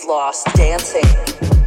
we've lost dancing.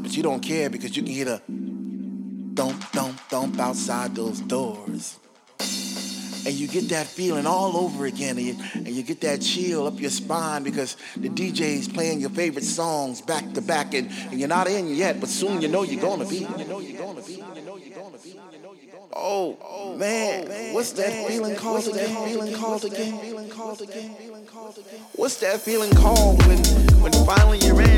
but you don't care because you can hear the thump, thump, thump outside those doors. And you get that feeling all over again, and you, and you get that chill up your spine because the DJ is playing your favorite songs back to back, and, and you're not in yet, but soon you know you're gonna be. Oh, oh man. what's that feeling called again? Feeling called again? Feeling called again? What's that feeling called when when finally you're in?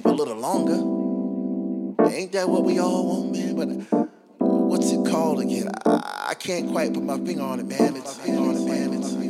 sleep a little longer. Ain't that what we all want, man? But what's it called again? I, I can't quite put my finger on it, man. It's, on it, man. It's. It's,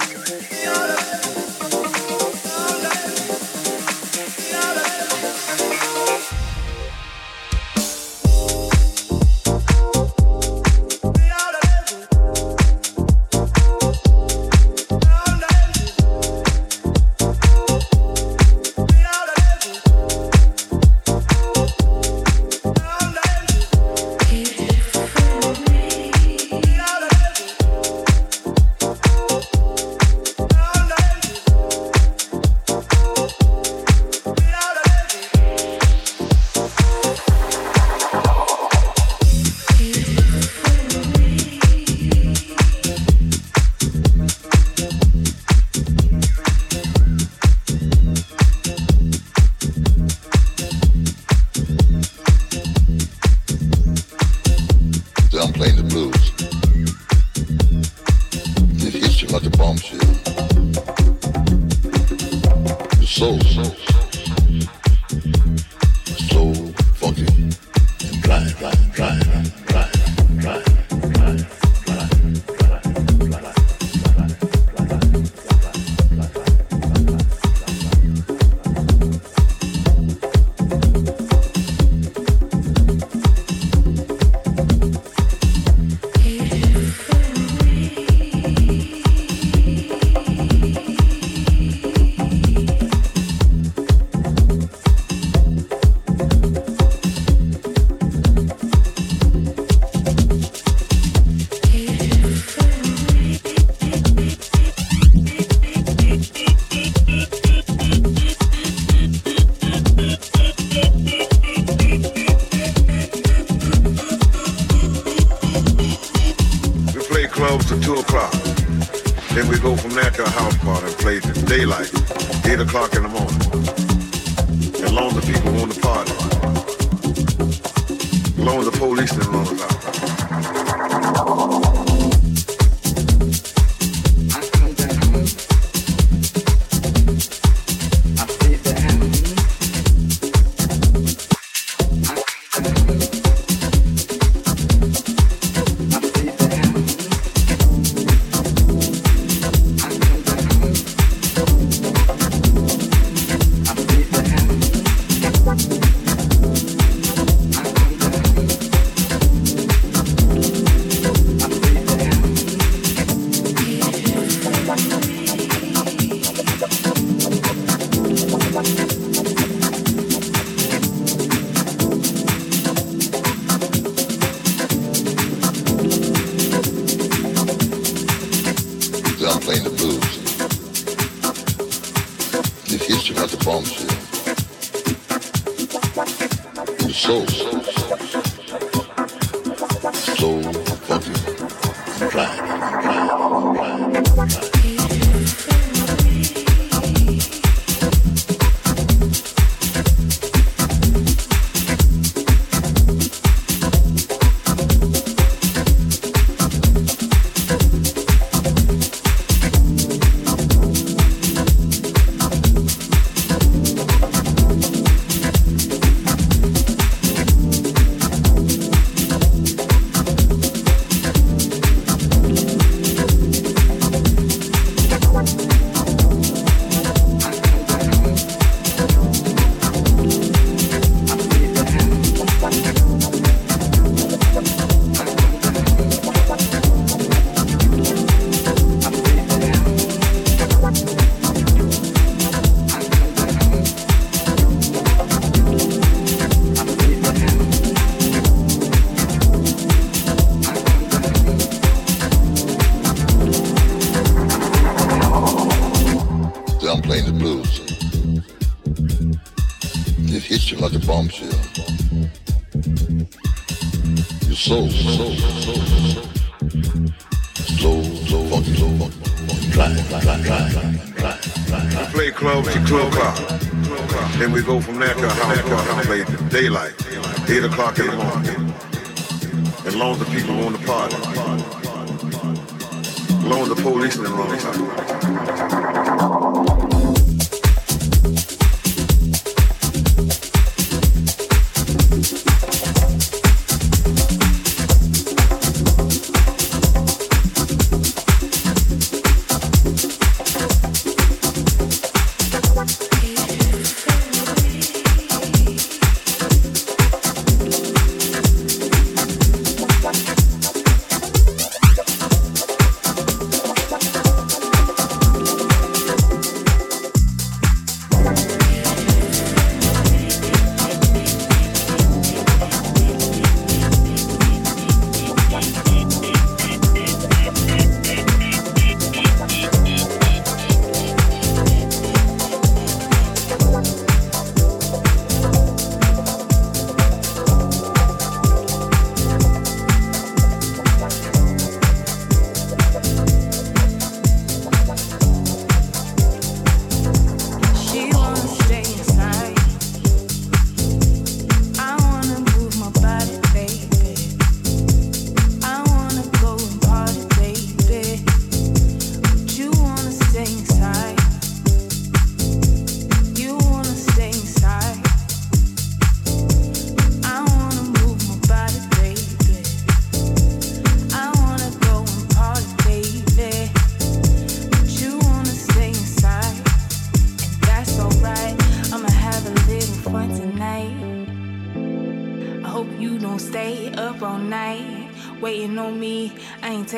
play club Then we go from there to a house play daylight, 8 o'clock in the morning. As long as the people want to party. As long as police in the.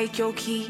Take your keys.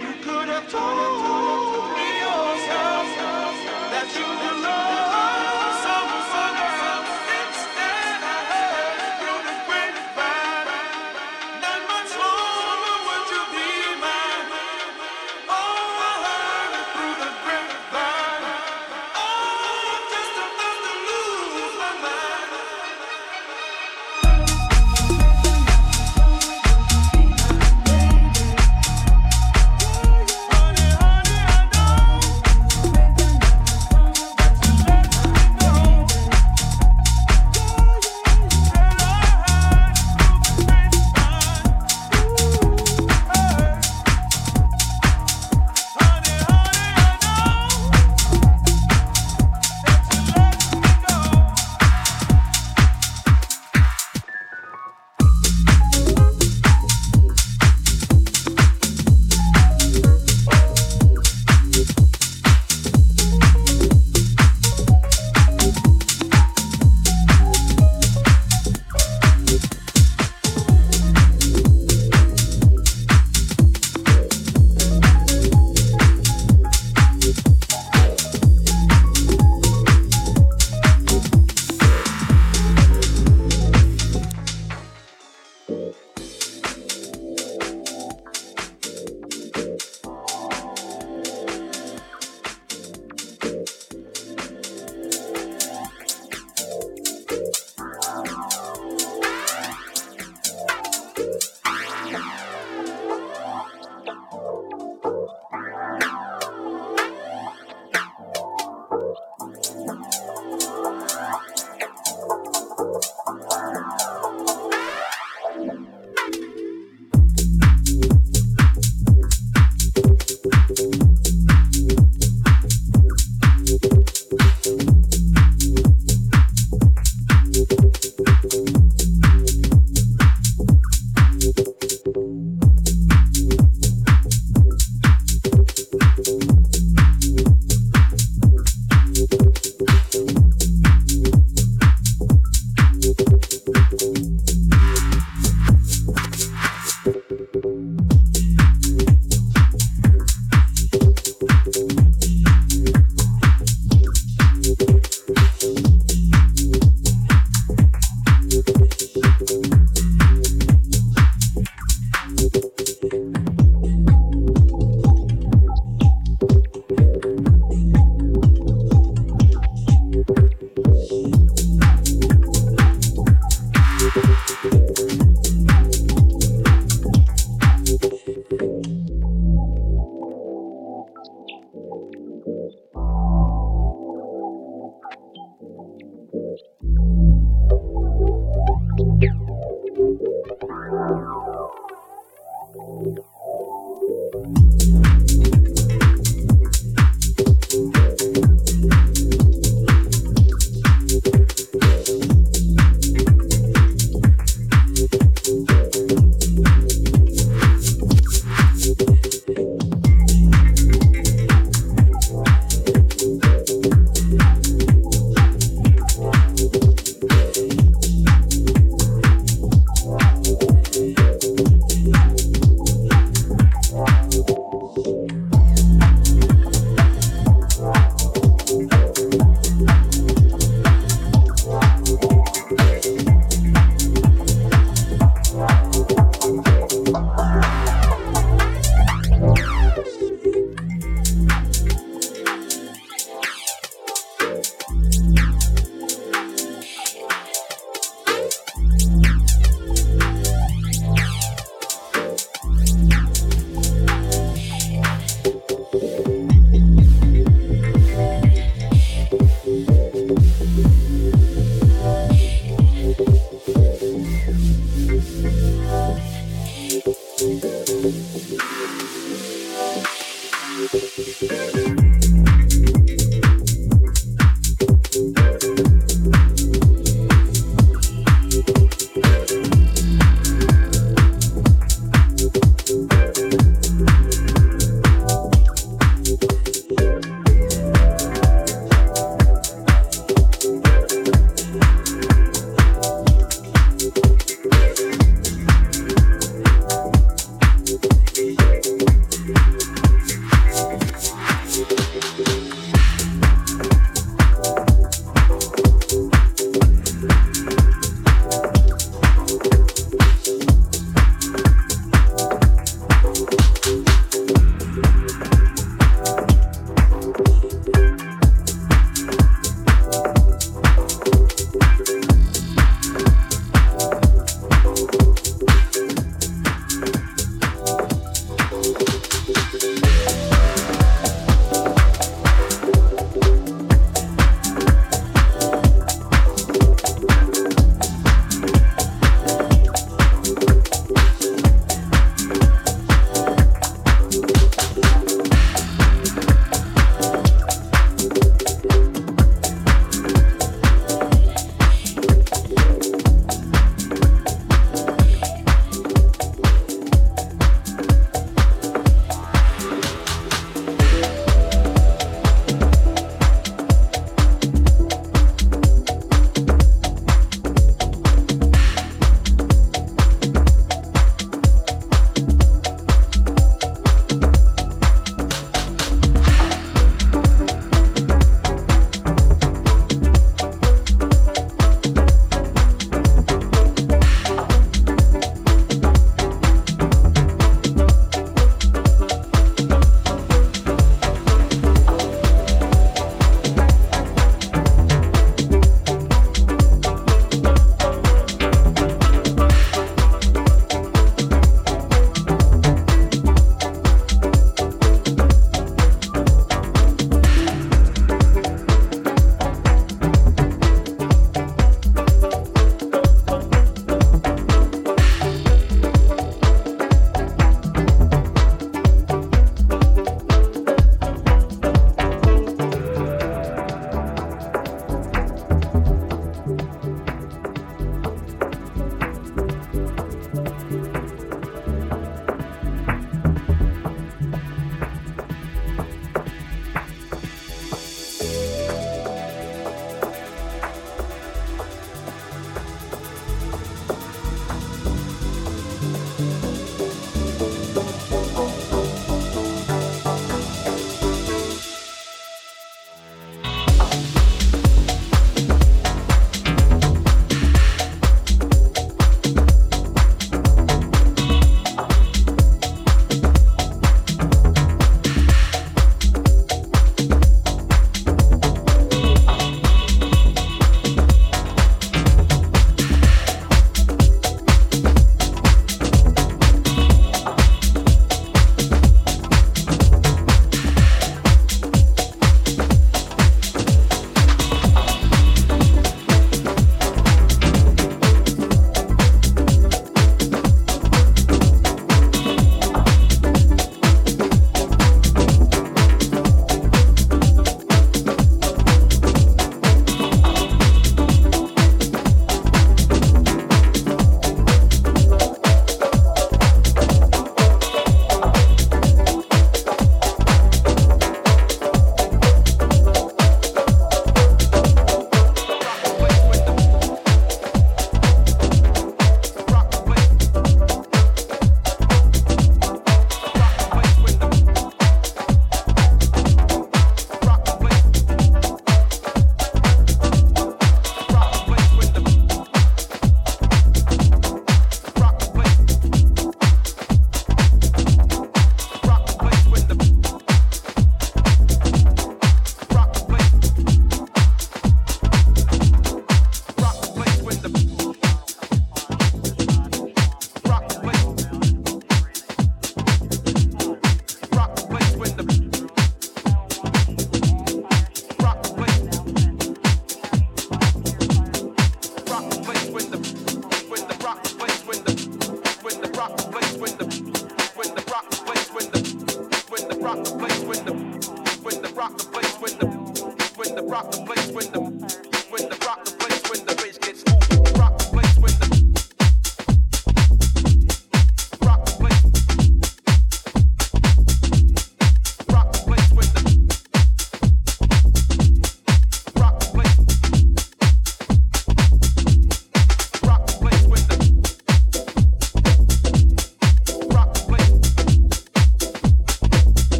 you could have told me yourself that you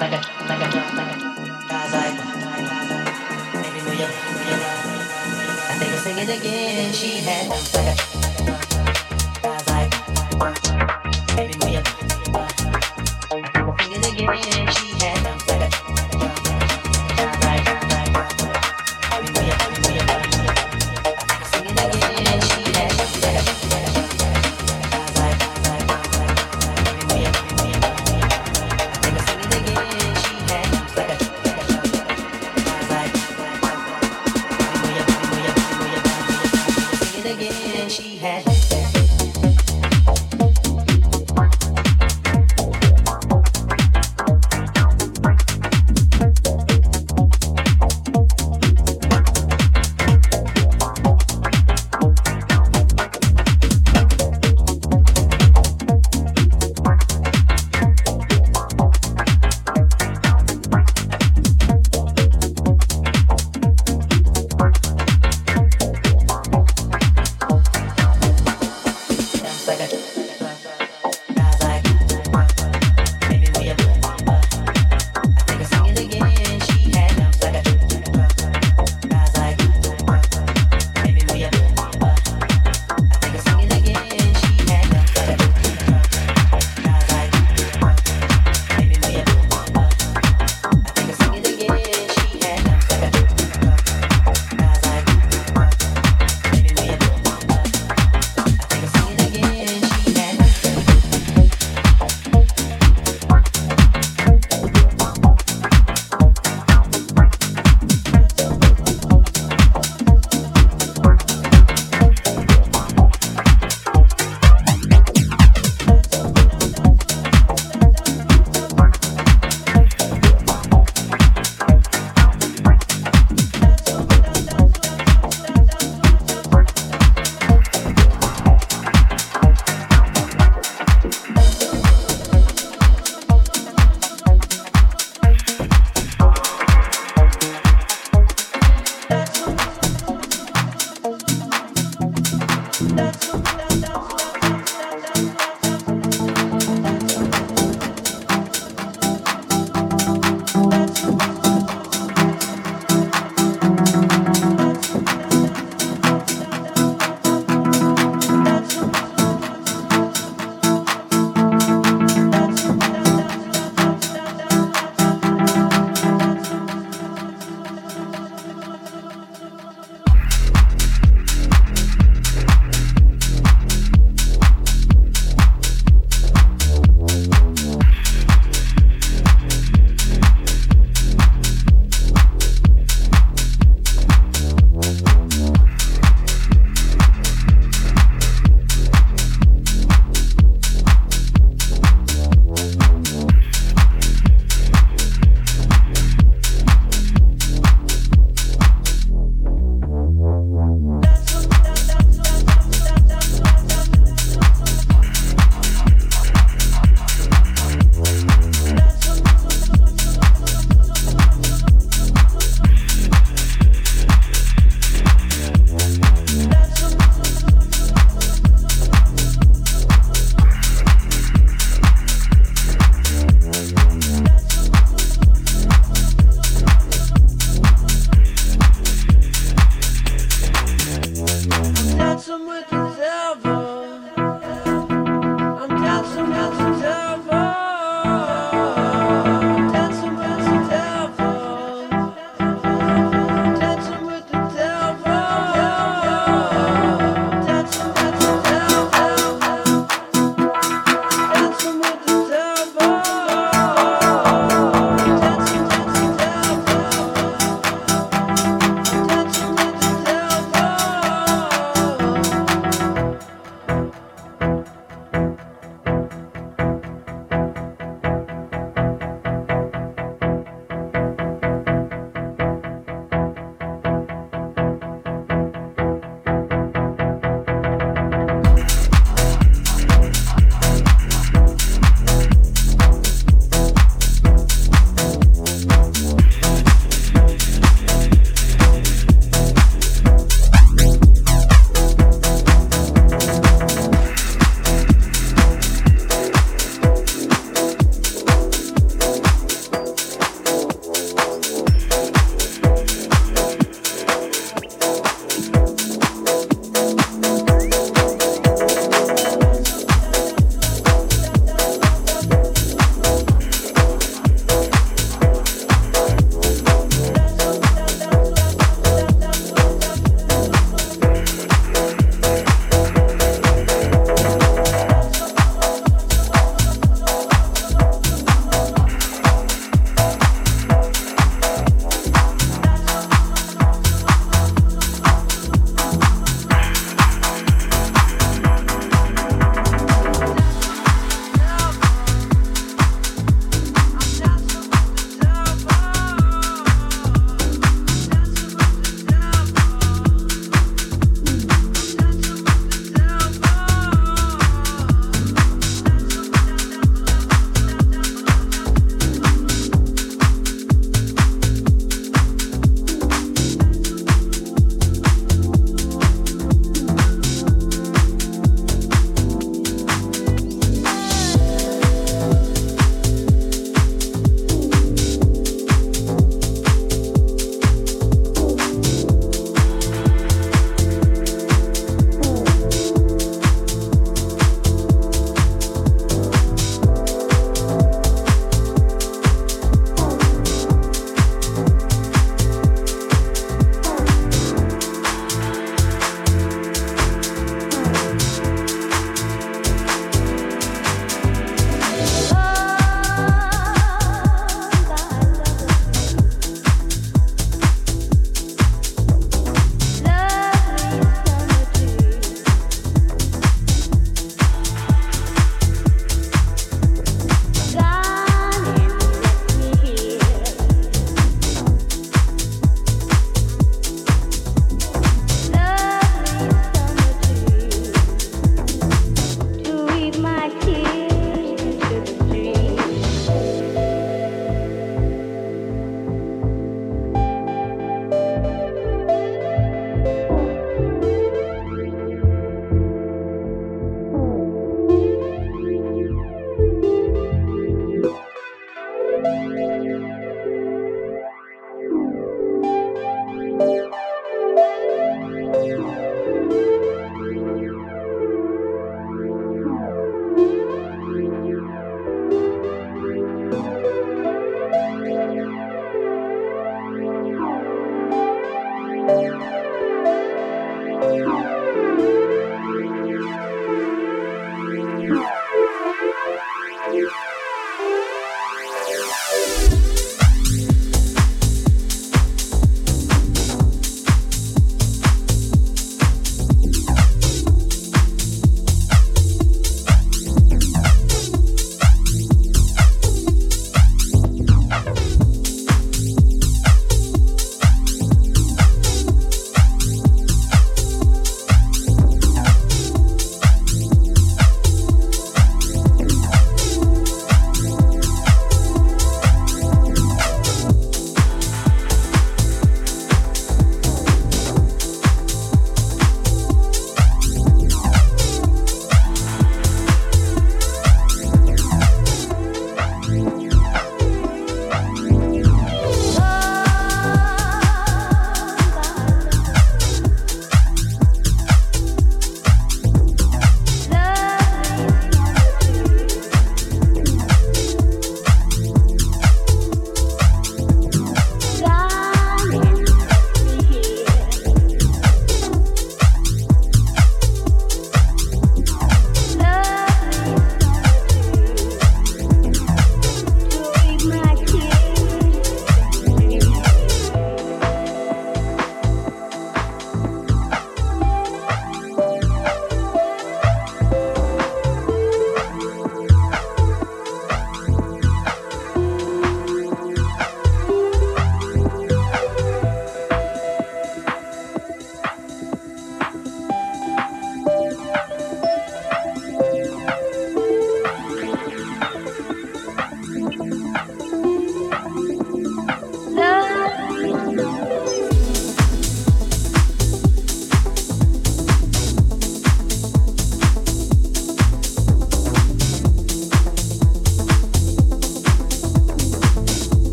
I think I'll sing it again. She had dance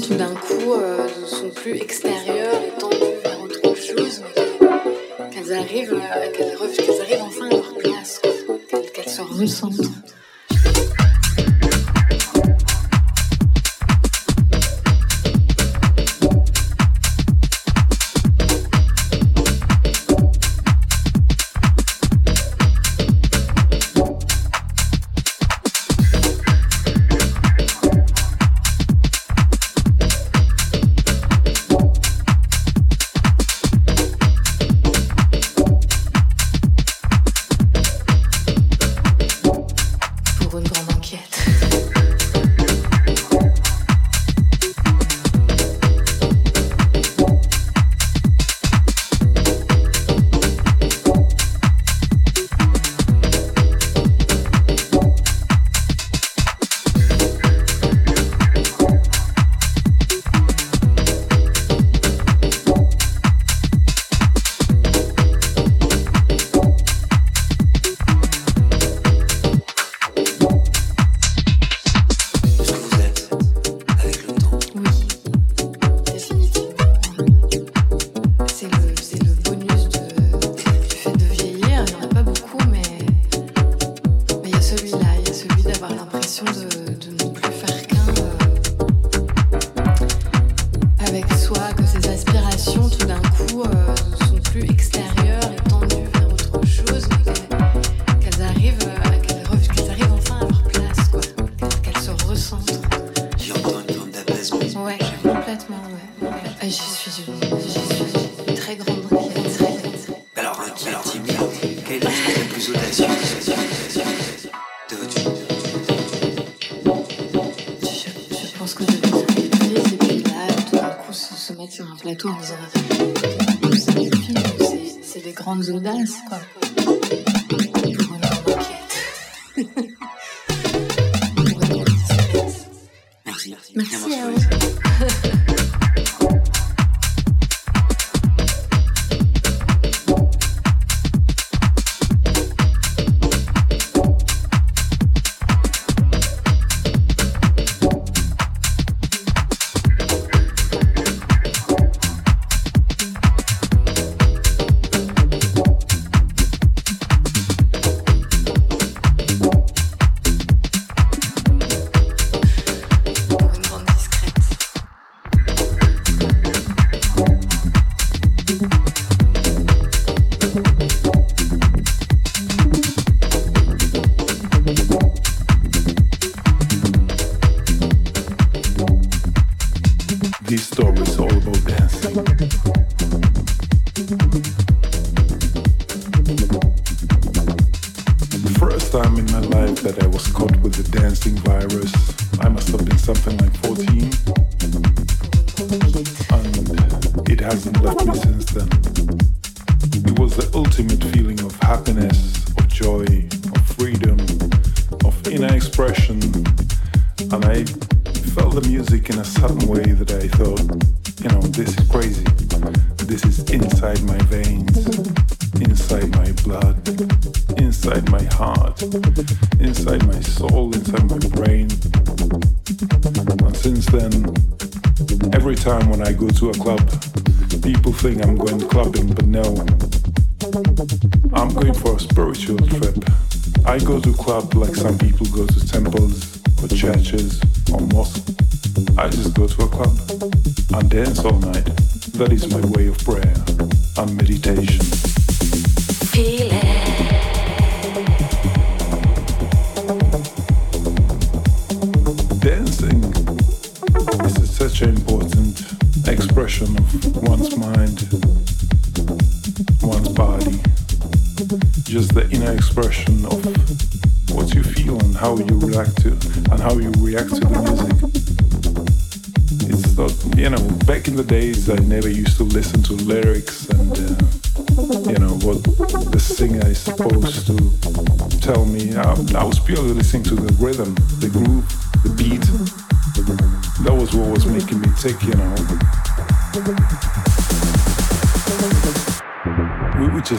tout d'un coup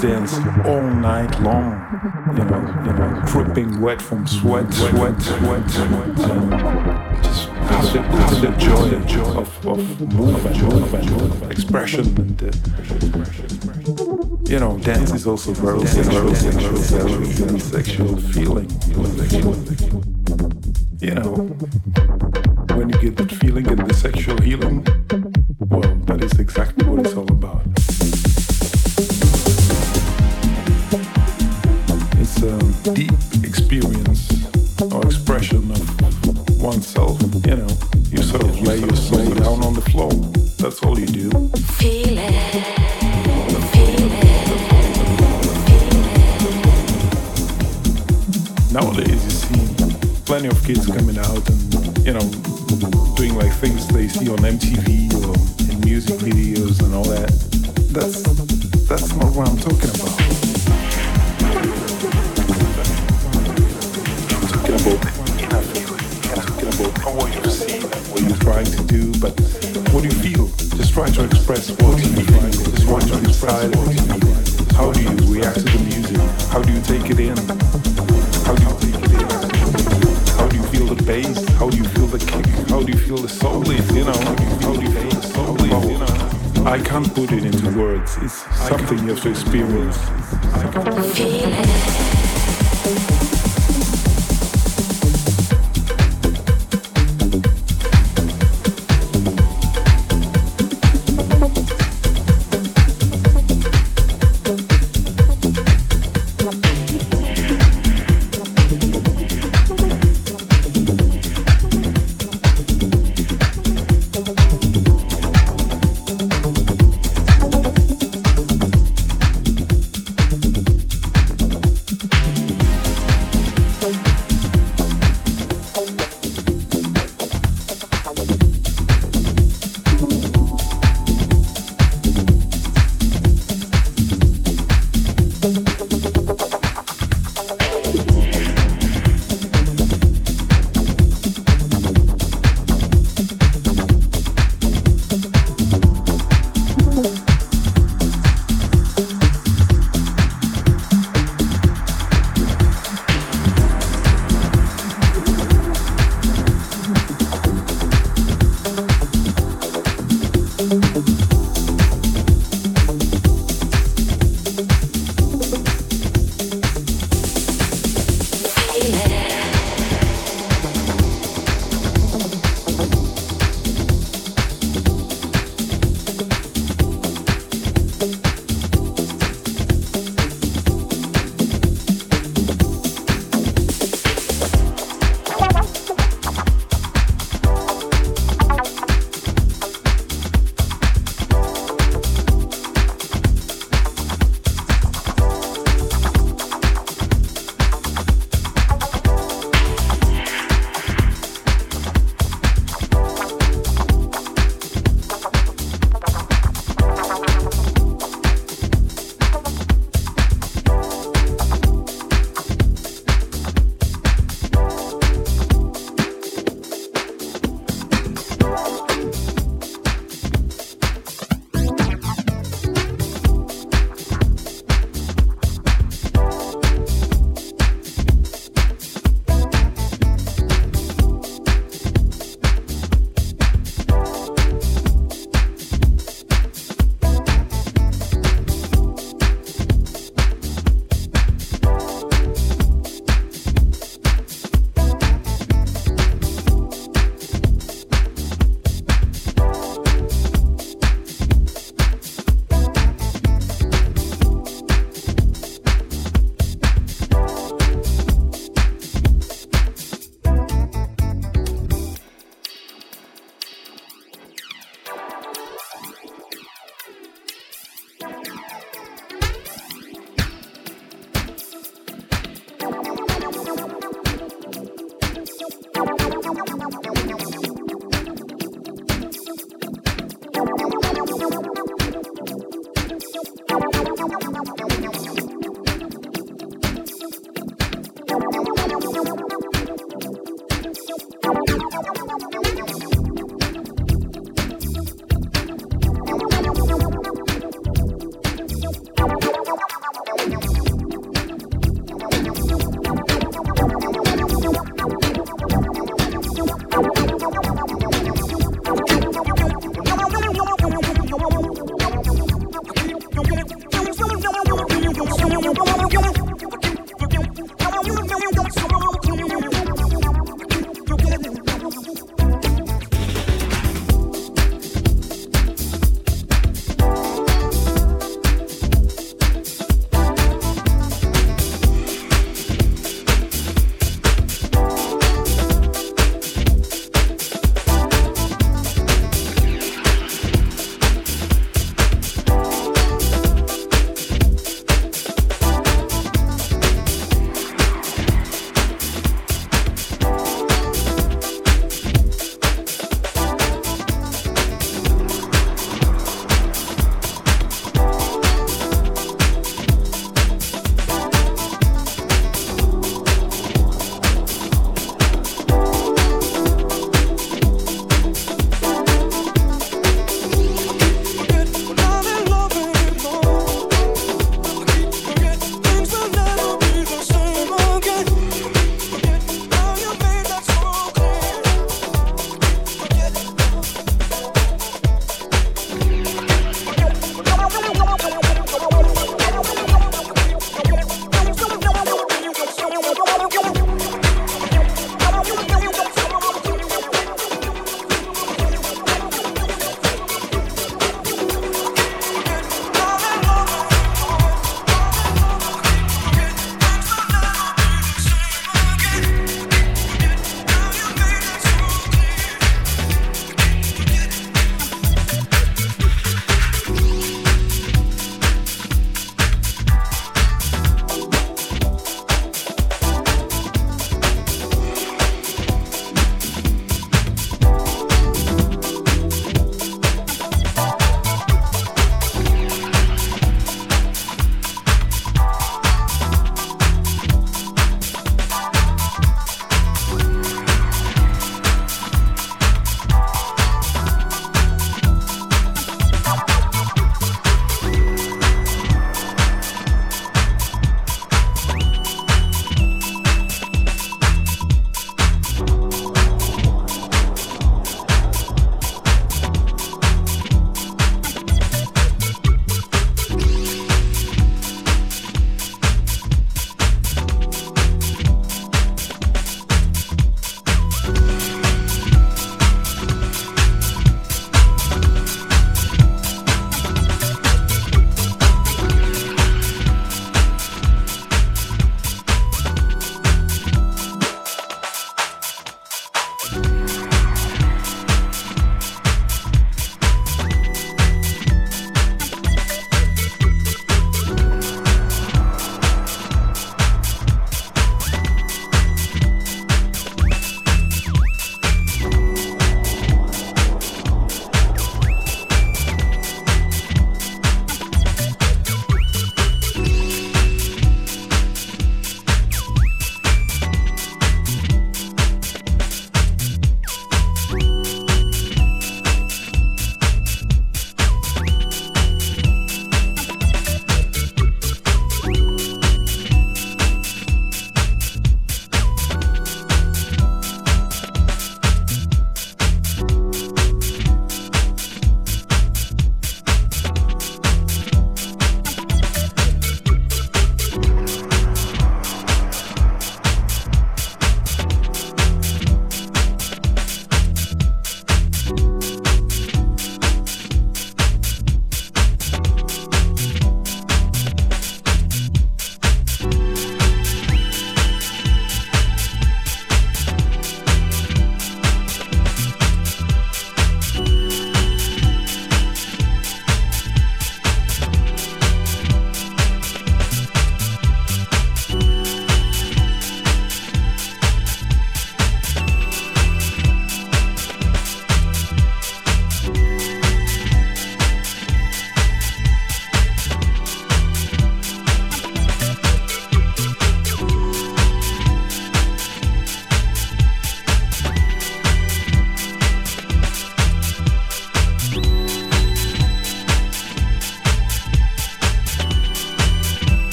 dance all night long, you know, you know, dripping wet from sweat, sweat, sweat, sweat, and just has the, has the joy of, of movement, movement, expression, and uh, you know, dance is also very sexual, sexual, sexual, sexual feeling. You That's that's not what I'm talking about. I'm talking about what you see, what you're trying to do, but what do you feel? Just try to express what you feel. Just try to what you feel. How do you react to the music? How do you take it in? How do you it? How do you feel the bass? How do you feel the kick? How do you feel the soul? You know, how do you feel the soul? You know, I can't put it into words. It's something you have to experience.